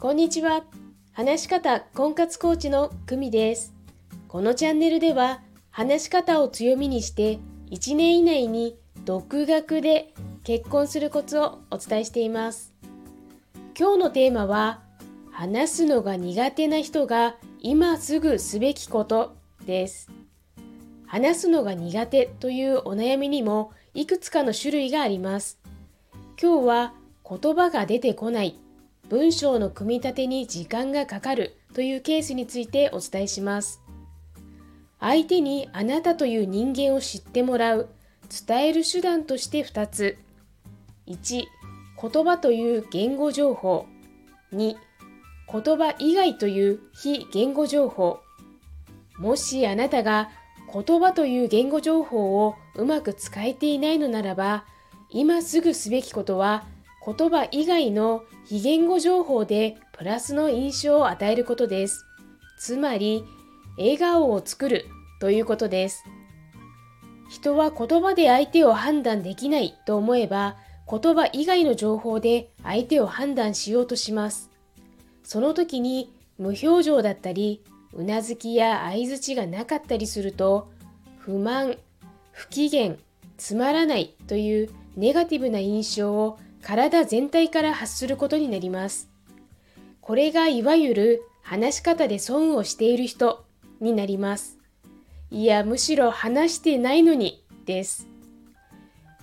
こんにちは。話し方婚活コーチの久美です。このチャンネルでは、話し方を強みにして、1年以内に独学で結婚するコツをお伝えしています。今日のテーマは、話すのが苦手な人が今すぐすべきことです。話すのが苦手というお悩みにもいくつかの種類があります。今日は言葉が出てこない、文章の組み立てに時間がかかるというケースについてお伝えします。相手にあなたという人間を知ってもらう、伝える手段として2つ。1、言葉という言語情報。2、言葉以外という非言語情報。もしあなたが言葉という言語情報をうまく使えていないのならば、今すぐすべきことは言葉以外の非言語情報でプラスの印象を与えることです。つまり、笑顔を作るということです。人は言葉で相手を判断できないと思えば、言葉以外の情報で相手を判断しようとします。その時に無表情だったり、うなずきや相づちがなかったりすると、不満、不機嫌、つまらないというネガティブな印象を体全体から発することになります。これがいわゆる話し方で損をしている人になります。いや、むしろ話してないのにです。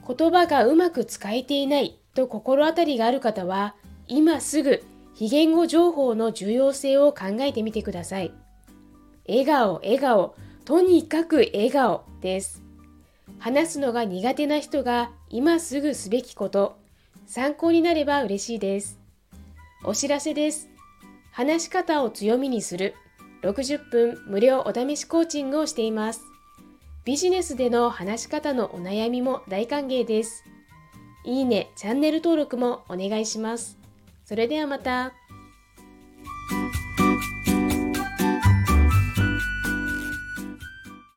言葉がうまく使えていないと心当たりがある方は、今すぐ非言語情報の重要性を考えてみてください。笑顔、笑顔、とにかく笑顔です。話すのが苦手な人が今すぐすべきこと、参考になれば嬉しいです。お知らせです。話し方を強みにする60分無料お試しコーチングをしています。ビジネスでの話し方のお悩みも大歓迎です。いいね、チャンネル登録もお願いします。それではまた。